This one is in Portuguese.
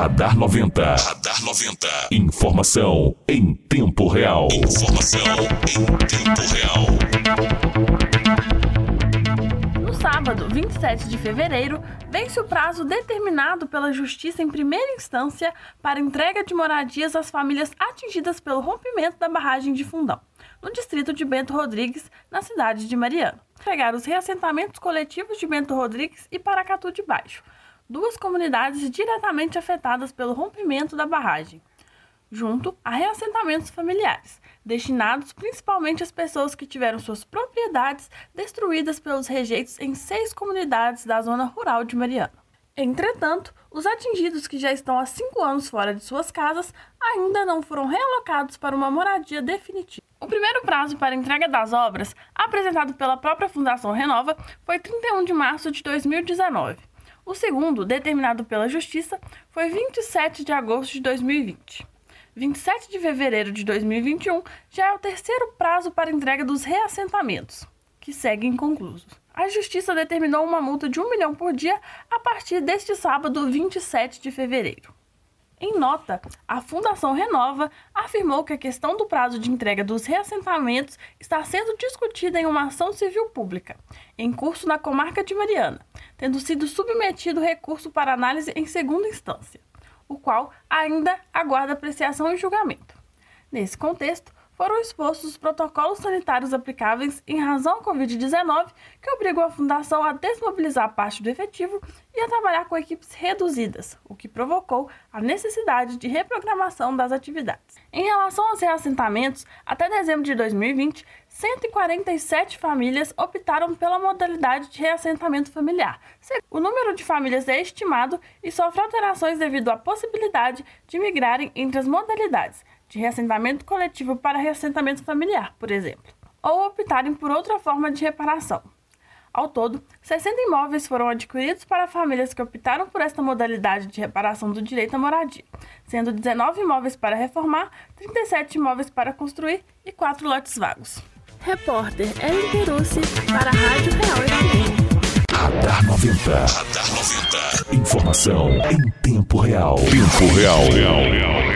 Radar 90. Radar 90. Informação em tempo real. Informação em tempo real. No sábado, 27 de fevereiro, vence o prazo determinado pela Justiça em primeira instância para entrega de moradias às famílias atingidas pelo rompimento da barragem de Fundão, no distrito de Bento Rodrigues, na cidade de Mariana. Pegar os reassentamentos coletivos de Bento Rodrigues e Paracatu de Baixo, duas comunidades diretamente afetadas pelo rompimento da barragem, junto a reassentamentos familiares, destinados principalmente às pessoas que tiveram suas propriedades destruídas pelos rejeitos em seis comunidades da zona rural de Mariana. Entretanto, os atingidos que já estão há cinco anos fora de suas casas ainda não foram realocados para uma moradia definitiva. O primeiro prazo para entrega das obras, apresentado pela própria Fundação Renova, foi 31 de março de 2019. O segundo, determinado pela Justiça, foi 27 de agosto de 2020. 27 de fevereiro de 2021 já é o terceiro prazo para entrega dos reassentamentos, que seguem inconclusos. A Justiça determinou uma multa de um milhão por dia a partir deste sábado, 27 de fevereiro. Em nota, a Fundação Renova afirmou que a questão do prazo de entrega dos reassentamentos está sendo discutida em uma ação civil pública, em curso na comarca de Mariana, tendo sido submetido recurso para análise em segunda instância, o qual ainda aguarda apreciação e julgamento. Nesse contexto, foram expostos os protocolos sanitários aplicáveis em razão à Covid-19, que obrigou a Fundação a desmobilizar parte do efetivo e a trabalhar com equipes reduzidas, o que provocou a necessidade de reprogramação das atividades. Em relação aos reassentamentos, até dezembro de 2020, 147 famílias optaram pela modalidade de reassentamento familiar. O número de famílias é estimado e sofre alterações devido à possibilidade de migrarem entre as modalidades, de reassentamento coletivo para reassentamento familiar, por exemplo, ou optarem por outra forma de reparação. Ao todo, 60 imóveis foram adquiridos para famílias que optaram por esta modalidade de reparação do direito à moradia, sendo 19 imóveis para reformar, 37 imóveis para construir e 4 lotes vagos. Repórter Ellen Perucci para a Rádio Real FM. Radar 90. Radar 90. Informação em tempo real. Tempo real. real, real, real.